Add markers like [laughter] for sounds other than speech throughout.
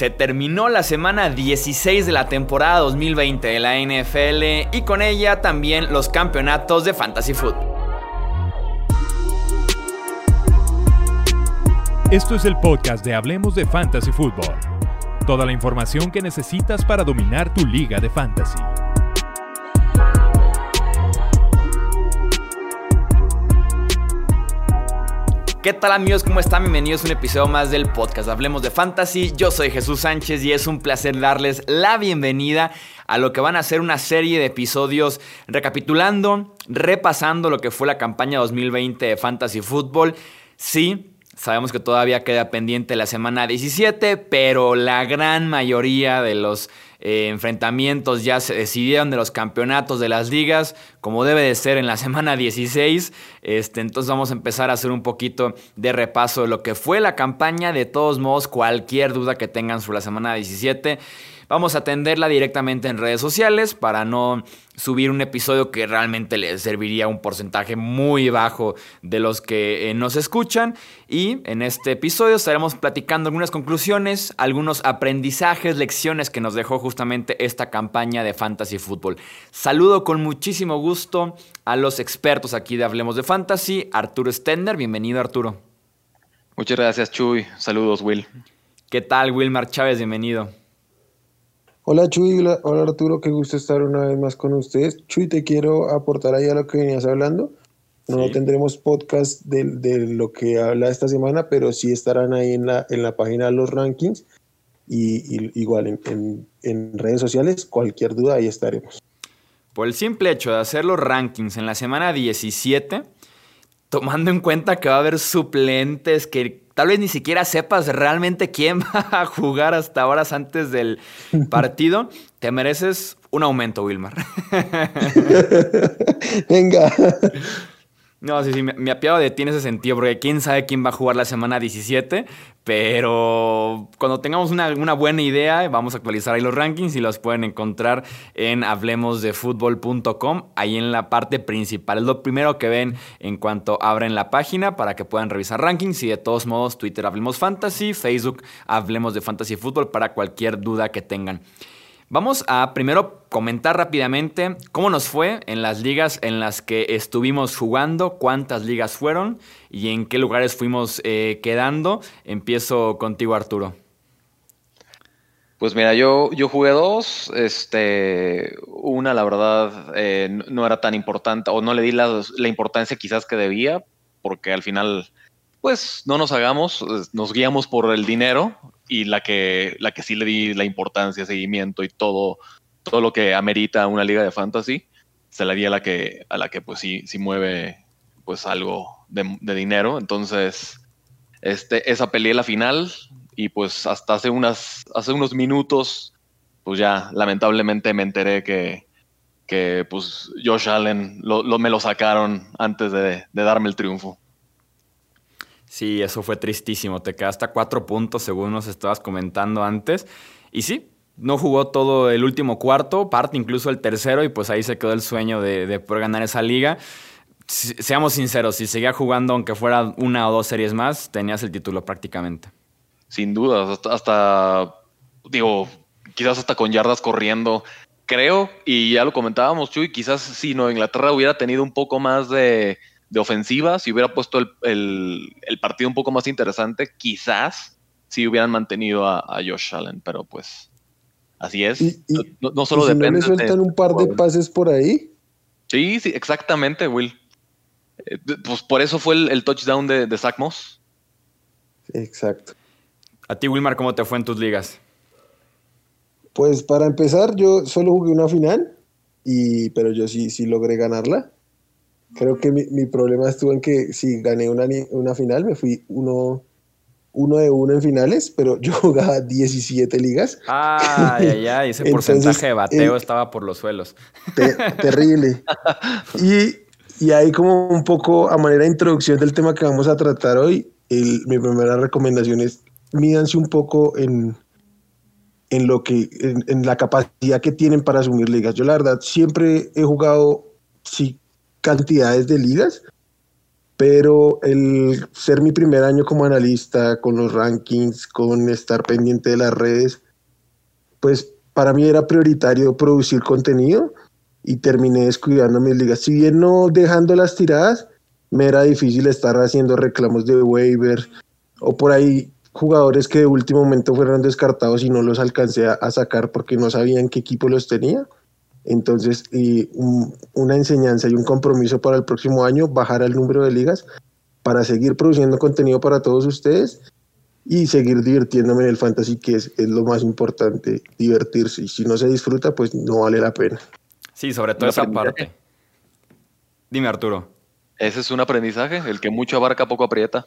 Se terminó la semana 16 de la temporada 2020 de la NFL y con ella también los campeonatos de Fantasy Football. Esto es el podcast de Hablemos de Fantasy Football. Toda la información que necesitas para dominar tu liga de fantasy. ¿Qué tal amigos? ¿Cómo están? Bienvenidos a un episodio más del podcast Hablemos de Fantasy. Yo soy Jesús Sánchez y es un placer darles la bienvenida a lo que van a ser una serie de episodios recapitulando, repasando lo que fue la campaña 2020 de Fantasy Football. Sí, sabemos que todavía queda pendiente la semana 17, pero la gran mayoría de los eh, enfrentamientos ya se decidieron de los campeonatos de las ligas, como debe de ser en la [laughs] semana 16. Este, entonces vamos a empezar a hacer un poquito de repaso de lo que fue la campaña. De todos modos, cualquier duda que tengan sobre la semana 17 Vamos a atenderla directamente en redes sociales para no subir un episodio que realmente les serviría a un porcentaje muy bajo de los que eh, nos escuchan. Y en este episodio estaremos platicando algunas conclusiones, algunos aprendizajes, lecciones que nos dejó justamente esta campaña de Fantasy Football. Saludo con muchísimo gusto a los expertos aquí de Hablemos de Fantasy, Arturo Stender. Bienvenido, Arturo. Muchas gracias, Chuy. Saludos, Will. ¿Qué tal, Wilmar Chávez? Bienvenido. Hola Chuy, hola, Arturo, qué gusto estar una vez más con ustedes. Chuy, te quiero aportar ahí a lo que venías hablando. No tendremos podcast de, lo que habla esta semana, pero sí estarán ahí en la, en la página de los rankings y, igual en, en, redes sociales. Cualquier duda, ahí estaremos. Por el simple hecho de hacer los rankings en la semana 17, tomando en cuenta que va a haber suplentes que tal vez ni siquiera sepas realmente quién [laughs] va a jugar hasta horas antes del [laughs] partido, te mereces un aumento, Wilmar. [laughs] Venga. No, sí, sí, me, apiado de ti en ese sentido, porque quién sabe quién va a jugar la semana 17, pero cuando tengamos una, buena idea, vamos a actualizar ahí los rankings y los pueden encontrar en hablemosdefutbol.com, ahí en la parte principal. Es lo primero que ven en cuanto abren la página para que puedan revisar rankings y de todos modos Twitter Hablemos Fantasy, Facebook Hablemos de Fantasy Fútbol para cualquier duda que tengan. Vamos a primero comentar rápidamente cómo nos fue en las ligas en las que estuvimos jugando, cuántas ligas fueron y en qué lugares fuimos eh, quedando. Empiezo contigo, Arturo. Pues mira, yo, yo jugué dos. Este, una, la verdad, eh, no era tan importante, o no le di la, la importancia quizás que debía, porque al final pues no nos hagamos, nos guiamos por el dinero y la que, la que sí le di la importancia, seguimiento y todo, todo lo que amerita una liga de fantasy, se la di a la que, a la que pues sí, sí mueve pues algo de, dinero. Entonces, este, esa peleé la final y pues hasta hace, unas, hace unos minutos, pues ya lamentablemente me enteré que, que pues Josh Allen lo, me lo sacaron antes de darme el triunfo. Sí, eso fue tristísimo. Te quedaste a cuatro puntos, según nos estabas comentando antes. Y sí, no jugó todo el último cuarto, parte incluso el tercero, y pues ahí se quedó el sueño de, poder ganar esa liga. seamos sinceros, si seguía jugando, aunque fuera una o dos series más, tenías el título prácticamente. Sin duda, hasta, digo, quizás hasta con yardas corriendo. Creo, y ya lo comentábamos, Chuy, quizás si no Inglaterra hubiera tenido un poco más de de ofensiva, si hubiera puesto el, partido un poco más interesante, quizás si hubieran mantenido a, Josh Allen, pero pues así es. no, solo depende. No le sueltan un par de pases por ahí? Sí, sí, exactamente, Will. Eh, pues por eso fue el, touchdown de, de Zach Moss. Exacto. A ti, Wilmar, ¿cómo te fue en tus ligas? Pues para empezar, yo solo jugué una final, y, pero yo sí, sí logré ganarla. Creo que mi, mi, problema estuvo en que si gané una, una final, me fui uno, uno de uno en finales, pero [laughs] yo jugaba 17 ligas. Ay, ay, ay, ese [laughs] porcentaje de bateo eh, estaba por los suelos. [laughs] terrible. Y, y ahí como un poco a manera de introducción del tema que vamos a tratar hoy, el, mi primera recomendación es mídanse un poco en, en lo que, en, en, la capacidad que tienen para asumir ligas. Yo la verdad siempre he jugado, sí, cantidades de ligas, pero el ser mi primer año como analista, con los rankings, con estar pendiente de las redes, pues para mí era prioritario producir contenido y terminé descuidando mis ligas. Si bien no dejando las tiradas, me era difícil estar haciendo reclamos de waiver o por ahí jugadores que de último momento fueron descartados y no los alcancé a, sacar porque no sabían qué equipo los tenía. Entonces, y una enseñanza y un compromiso para el próximo año, bajar el número de ligas para seguir produciendo contenido para todos ustedes y seguir divirtiéndome en el fantasy, que es, es lo más importante, divertirse. Y si no se disfruta, pues no vale la pena. Sí, sobre todo esa parte. Dime, Arturo. Ese es un aprendizaje, el que mucho abarca, poco aprieta.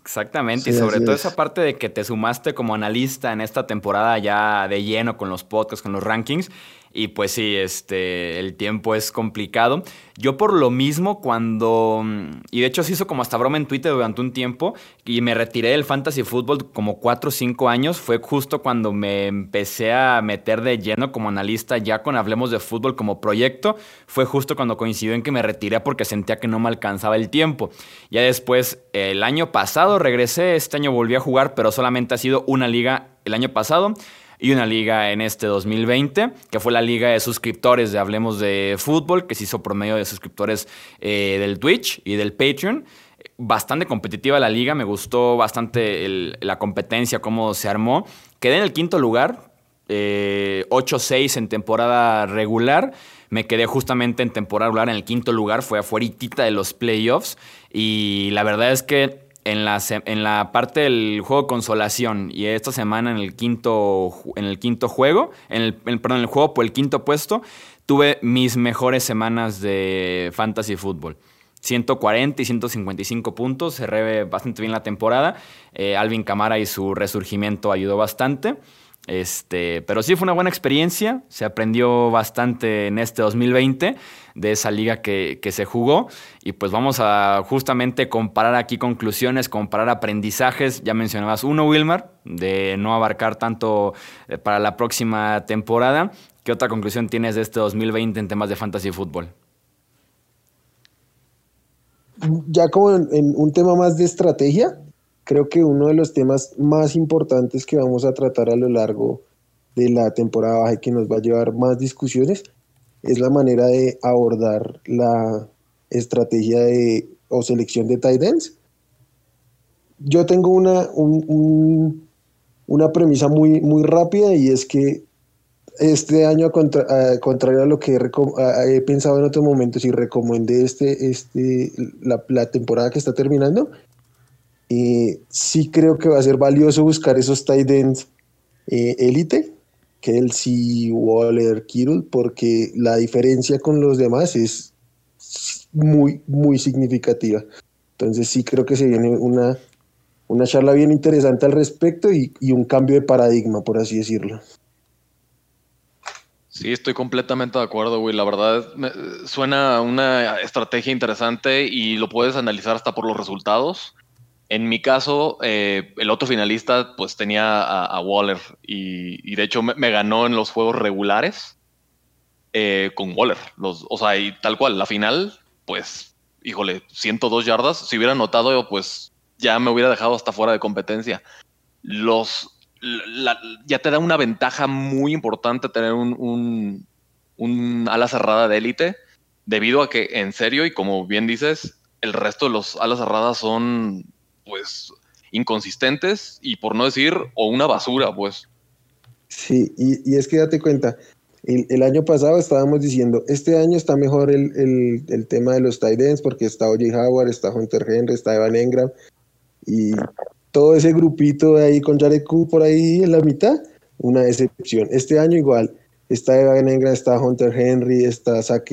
Exactamente, y sobre todo esa parte de que te sumaste como analista en esta temporada ya de lleno con los podcasts, con los rankings, y pues sí, este, el tiempo es complicado. Yo por lo mismo cuando, y de hecho se hizo como hasta broma en Twitter durante un tiempo, y me retiré del fantasy fútbol como 4 o 5 años, fue justo cuando me empecé a meter de lleno como analista ya con Hablemos de Fútbol como proyecto, fue justo cuando coincidió en que me retiré porque sentía que no me alcanzaba el tiempo. Ya después, el año pasado regresé, este año volví a jugar, pero solamente ha sido una liga el año pasado y una liga en este 2020, que fue la liga de suscriptores de Hablemos de Fútbol, que se hizo por medio de suscriptores eh, del Twitch y del Patreon. Bastante competitiva la liga, me gustó bastante la competencia, cómo se armó. Quedé en el quinto lugar, 8-6 eh, en temporada regular. Me quedé justamente en temporada regular en el quinto lugar, fue afueritita de los playoffs. Y la verdad es que en la, en la parte del juego consolación y esta semana en el quinto, en el quinto juego, en perdón, en el juego por el quinto puesto, tuve mis mejores semanas de fantasy fútbol. 140 y 155 puntos, cerré bastante bien la temporada. Eh, Alvin Camara y su resurgimiento ayudó bastante. Este, pero sí fue una buena experiencia, se aprendió bastante en este 2020 de esa liga que, se jugó. Y pues vamos a justamente comparar aquí conclusiones, comparar aprendizajes, ya mencionabas uno Wilmar, de no abarcar tanto eh, para la próxima temporada, ¿qué otra conclusión tienes de este 2020 en temas de fantasy fútbol? Ya como en un tema más de estrategia, Creo que uno de los temas más importantes que vamos a tratar a lo largo de la temporada baja y que nos va a llevar más discusiones es la manera de abordar la estrategia de, o selección de tight ends. Yo tengo una, una premisa muy, muy rápida y es que este año, contrario a lo que he, pensado en otros momentos y recomendé este, este, la, la temporada que está terminando, eh, sí creo que va a ser valioso buscar esos tight ends eh, élite, Kelsey, Waller, Kittle, porque la diferencia con los demás es muy, muy significativa. Entonces sí creo que se viene una, una charla bien interesante al respecto y, y un cambio de paradigma, por así decirlo. Sí, estoy completamente de acuerdo, güey. La verdad, suena una estrategia interesante y lo puedes analizar hasta por los resultados. En mi caso, eh, el otro finalista pues tenía a, Waller y, de hecho me, ganó en los juegos regulares eh, con Waller. O sea, y tal cual, la final, pues, híjole, 102 yardas. Si hubiera notado, pues ya me hubiera dejado hasta fuera de competencia. Los, ya te da una ventaja muy importante tener un, un, un ala cerrada de élite, debido a que, en serio, y como bien dices, el resto de los alas cerradas son pues inconsistentes y por no decir o una basura, pues. Sí, y, es que date cuenta, el, año pasado estábamos diciendo, este año está mejor el, tema de los tight ends porque está O.J. Howard, está Hunter Henry, está Evan Engram y todo ese grupito de ahí con Jared Cook por ahí en la mitad, una decepción. Este año igual, está Evan Engram, está Hunter Henry, está Zach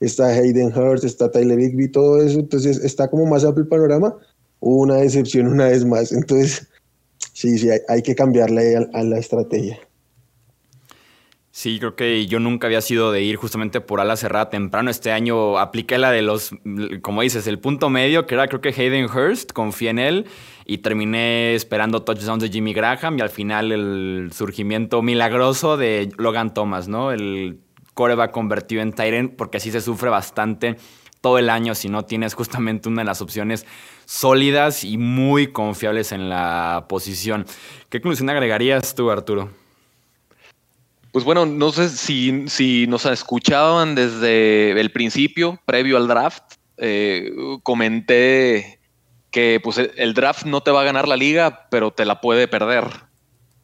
está Hayden Hurst, está Tyler Higby, todo eso, entonces está como más amplio el panorama, una decepción una vez más. Entonces, sí, sí, hay, que cambiarle a, la estrategia. Sí, creo que yo nunca había sido de ir justamente por ala cerrada temprano. Este año apliqué la de los, como dices, el punto medio, que era creo que Hayden Hurst, confié en él y terminé esperando touchdowns de Jimmy Graham y al final el surgimiento milagroso de Logan Thomas, ¿no? El coreback convertido en Tyrant, porque así se sufre bastante todo el año si no tienes justamente una de las opciones sólidas y muy confiables en la posición. ¿Qué conclusión agregarías tú, Arturo? Pues bueno, no sé si, si nos escuchaban desde el principio, previo al draft. Eh, comenté que pues, el draft no te va a ganar la liga, pero te la puede perder.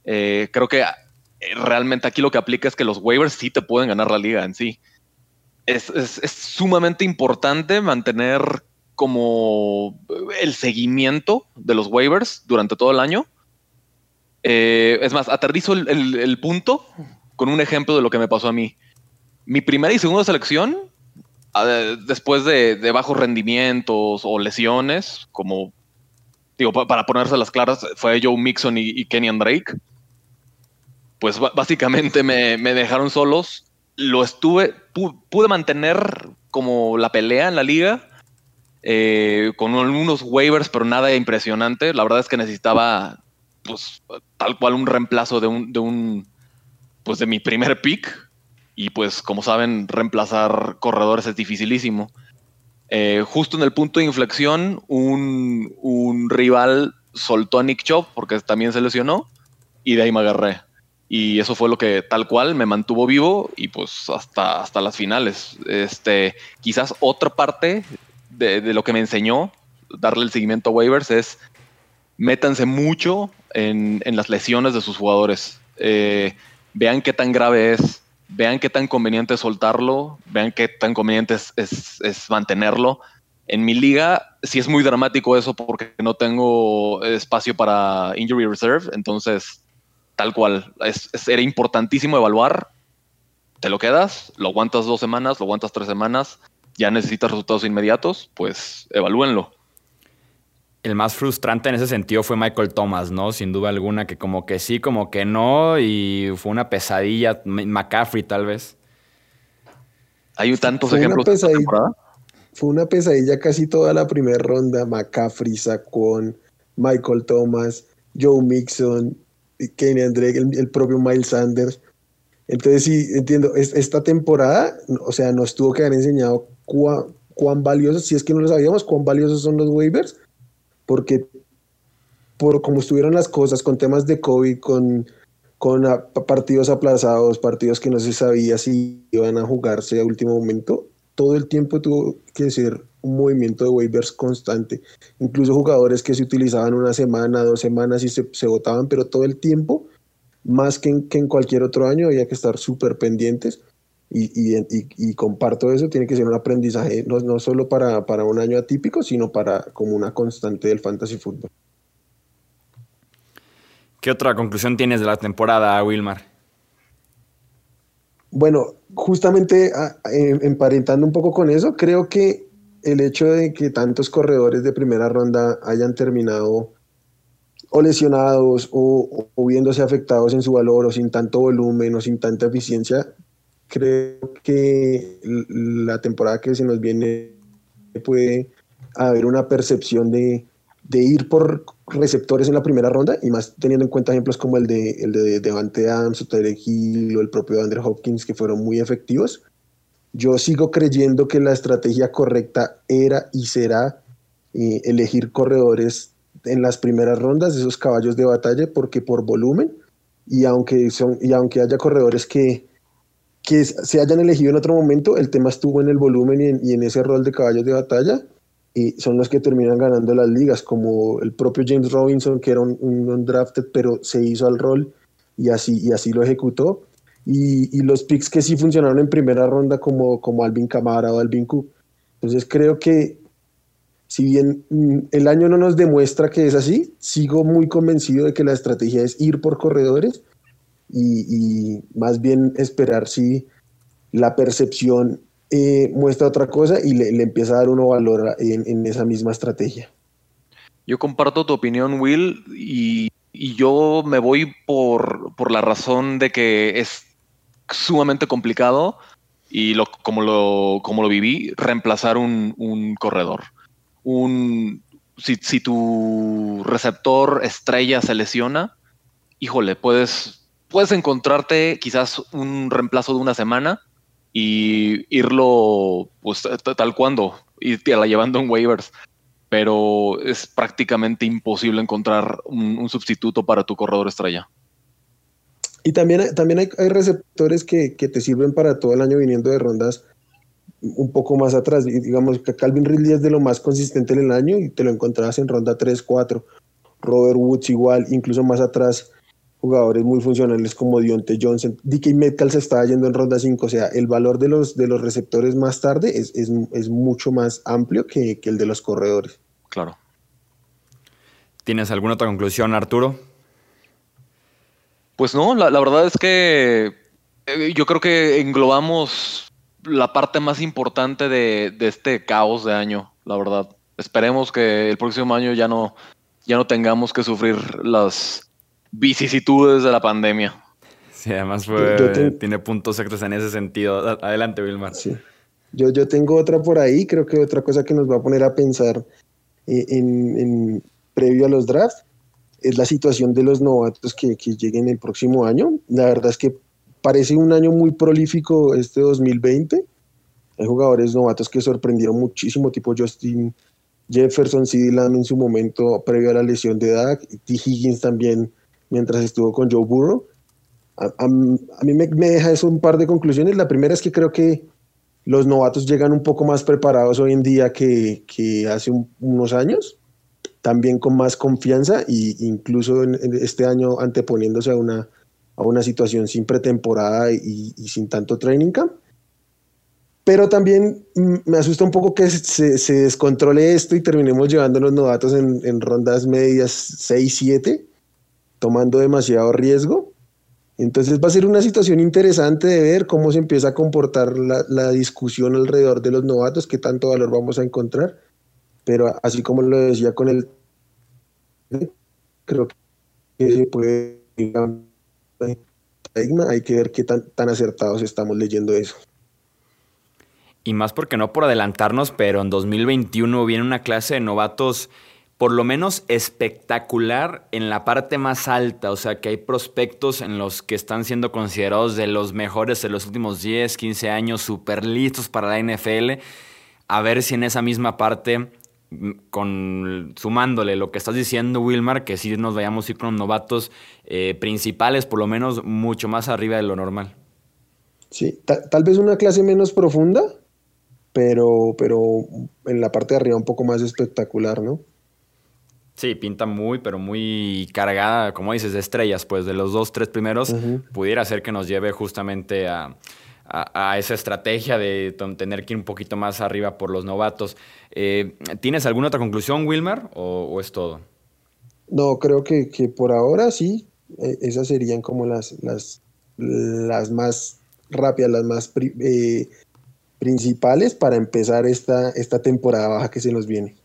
Eh, creo que eh, realmente aquí lo que aplica es que los waivers sí te pueden ganar la liga en sí. Es, sumamente importante mantener como el seguimiento de los waivers durante todo el año. Eh, es más, aterrizo el, punto con un ejemplo de lo que me pasó a mí. Mi primera y segunda selección, después de, bajos rendimientos o lesiones, como digo, para ponerse las claras, fue Joe Mixon y, y Kenny Drake pues básicamente me, dejaron solos. Lo estuve, pude mantener como la pelea en la liga, eh, con algunos waivers, pero nada impresionante. La verdad es que necesitaba, pues, tal cual un reemplazo de un, de un, pues, de mi primer pick. Y pues, como saben, reemplazar corredores es dificilísimo. Eh, justo en el punto de inflexión, un, un rival soltó a Nick Chop porque también se lesionó y de ahí me agarré. Y eso fue lo que tal cual me mantuvo vivo y pues hasta, hasta las finales. Este, quizás otra parte de, lo que me enseñó darle el seguimiento a waivers es métanse mucho en, las lesiones de sus jugadores. Eh, vean qué tan grave es, vean qué tan conveniente es soltarlo, vean qué tan conveniente es, es, mantenerlo. En mi liga sí es muy dramático eso porque no tengo espacio para injury reserve, entonces tal cual. era importantísimo evaluar. Te lo quedas, lo aguantas dos semanas, lo aguantas tres semanas, ya necesitas resultados inmediatos, pues evalúenlo. El más frustrante en ese sentido fue Michael Thomas, ¿no? Sin duda alguna, que como que sí, como que no, y fue una pesadilla. McCaffrey, tal vez. Hay tantos ejemplos. fue una pesadilla casi toda la primera ronda. McCaffrey, Saquon, Michael Thomas, Joe Mixon, Kenny Drake, el, propio Miles Sanders. Entonces sí, entiendo, esta temporada, o sea, nos tuvo que haber enseñado cuán, valiosos, si es que no lo sabíamos, cuán valiosos son los waivers, porque por cómo estuvieron las cosas con temas de COVID, con, con partidos aplazados, partidos que no se sabía si iban a jugarse a último momento, todo el tiempo tuvo que ser un movimiento de waivers constante. Incluso jugadores que se utilizaban una semana, dos semanas y se, se votaban, pero todo el tiempo, más que en, que en cualquier otro año, había que estar súper pendientes. Y, y, y, comparto eso, tiene que ser un aprendizaje no, no solo para, para, un año atípico, sino para como una constante del fantasy fútbol. ¿Qué otra conclusión tienes de la temporada, Wilmar? Bueno, justamente ah, emparentando un poco con eso, creo que el hecho de que tantos corredores de primera ronda hayan terminado o lesionados o, viéndose afectados en su valor o sin tanto volumen o sin tanta eficiencia, creo que la temporada que se nos viene puede haber una percepción de, ir por receptores en la primera ronda y más teniendo en cuenta ejemplos como el de, el de Devante Adams o Tarek Hill o el propio Andrew Hopkins que fueron muy efectivos yo sigo creyendo que la estrategia correcta era y será eh, elegir corredores en las primeras rondas, esos caballos de batalla, porque por volumen, y aunque, son, y aunque haya corredores que, que se hayan elegido en otro momento, el tema estuvo en el volumen y en, ese rol de caballos de batalla, y son los que terminan ganando las ligas, como el propio James Robinson, que era un, un drafted, pero se hizo al rol y así, y así lo ejecutó y, los picks que sí funcionaron en primera ronda como, como Alvin Camara o Alvin Cook. Entonces creo que si bien mm, el año no nos demuestra que es así, sigo muy convencido de que la estrategia es ir por corredores y, más bien esperar si la percepción eh, muestra otra cosa y le, empieza a dar uno valor en, esa misma estrategia. Yo comparto tu opinión, Will, y, y yo me voy por, por la razón de que es sumamente complicado y lo, como, lo, como lo viví, reemplazar un, corredor. Un, si, tu receptor estrella se lesiona, híjole, puedes, puedes encontrarte quizás un reemplazo de una semana y irlo pues, tal cuando te la llevando en waivers. Pero es prácticamente imposible encontrar un, sustituto para tu corredor estrella. Y también, también hay, receptores que, que, te sirven para todo el año viniendo de rondas un poco más atrás. Digamos que Calvin Ridley es de lo más consistente en el año y te lo encontrabas en ronda 3, 4. Robert Woods igual, incluso más atrás, jugadores muy funcionales como Dionte Johnson. DK Metcalf se estaba yendo en ronda 5, o sea, el valor de los, de los receptores más tarde es, es, mucho más amplio que, que, el de los corredores. Claro. ¿Tienes alguna otra conclusión, Arturo? Pues no, la, la verdad es que eh, yo creo que englobamos la parte más importante de, este caos de año, la verdad. Esperemos que el próximo año ya no, ya no tengamos que sufrir las vicisitudes de la pandemia. Sí, además tiene puntos exactos en ese sentido. Adelante, Wilmar. Sí. Yo, yo tengo otra por ahí, creo que otra cosa que nos va a poner a pensar eh, en, previo a los drafts es la situación de los novatos que, que lleguen el próximo año. La verdad es que parece un año muy prolífico este 2020. Hay jugadores novatos que sorprendieron muchísimo, tipo Justin Jefferson, CD Lamb en su momento previo a la lesión de Dak, y T. Higgins también mientras estuvo con Joe Burrow. A, mí me, deja eso un par de conclusiones. La primera es que creo que los novatos llegan un poco más preparados hoy en día que, hace unos años, también con más confianza e incluso en este año anteponiéndose a una a una situación sin pretemporada y, sin tanto training camp. Pero también mm, me asusta un poco que se, descontrole esto y terminemos llevando los novatos en, rondas medias 6-7, tomando demasiado riesgo. Entonces va a ser una situación interesante de ver cómo se empieza a comportar la, la, discusión alrededor de los novatos, qué tanto valor vamos a encontrar. Pero así como lo decía con el... Creo que se puede hay que ver qué tan, tan acertados estamos leyendo eso. Y más porque no por adelantarnos, pero en 2021 viene una clase de novatos por lo menos espectacular en la parte más alta, o sea que hay prospectos en los que están siendo considerados de los mejores de los últimos 10, 15 años, súper listos para la NFL, a ver si en esa misma parte con sumándole lo que estás diciendo, Wilmar, que si nos vayamos a ir con novatos eh, principales, por lo menos mucho más arriba de lo normal. Sí, tal vez una clase menos profunda, pero, pero en la parte de arriba un poco más espectacular, ¿no? Sí, pinta muy, pero muy cargada, como dices, de estrellas, pues de los dos, tres primeros, pudiera ser que nos lleve justamente a, a, esa estrategia de tener que ir un poquito más arriba por los novatos. Eh, ¿Tienes alguna otra conclusión, Wilmer, o, es todo? No, creo que, por ahora sí, e, esas serían como las, las, las más rápidas, las más eh, principales para empezar esta, esta temporada baja que se nos viene.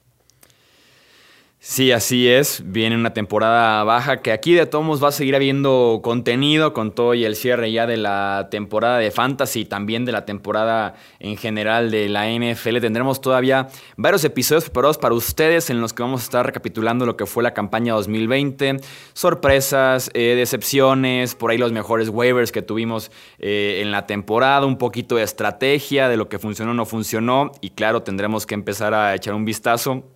Sí, así es. Viene una temporada baja que aquí de todos va a seguir habiendo contenido con todo y el cierre ya de la temporada de Fantasy y también de la temporada en general de la NFL. Tendremos todavía varios episodios preparados para ustedes en los que vamos a estar recapitulando lo que fue la campaña 2020, sorpresas, eh, decepciones, por ahí los mejores waivers que tuvimos eh, en la temporada, un poquito de estrategia de lo que funcionó o no funcionó y claro, tendremos que empezar a echar un vistazo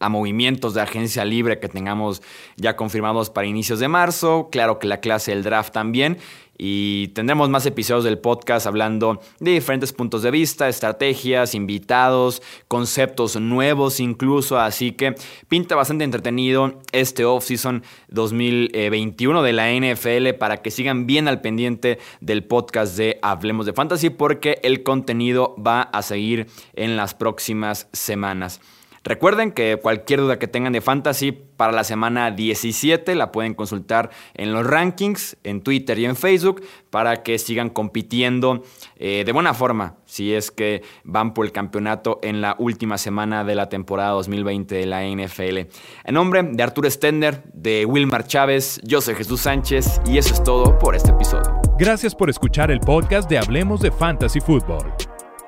a movimientos de agencia libre que tengamos ya confirmados para inicios de marzo. Claro que la clase del draft también. Y tendremos más episodios del podcast hablando de diferentes puntos de vista, estrategias, invitados, conceptos nuevos incluso. Así que pinta bastante entretenido este off-season 2021 de la NFL para que sigan bien al pendiente del podcast de Hablemos de Fantasy porque el contenido va a seguir en las próximas semanas. Recuerden que cualquier duda que tengan de fantasy para la semana 17 la pueden consultar en los rankings, en Twitter y en Facebook para que sigan compitiendo eh, de buena forma si es que van por el campeonato en la última semana de la temporada 2020 de la NFL. En nombre de Arturo Stender, de Wilmar Chávez, yo soy Jesús Sánchez y eso es todo por este episodio. Gracias por escuchar el podcast de Hablemos de Fantasy Football.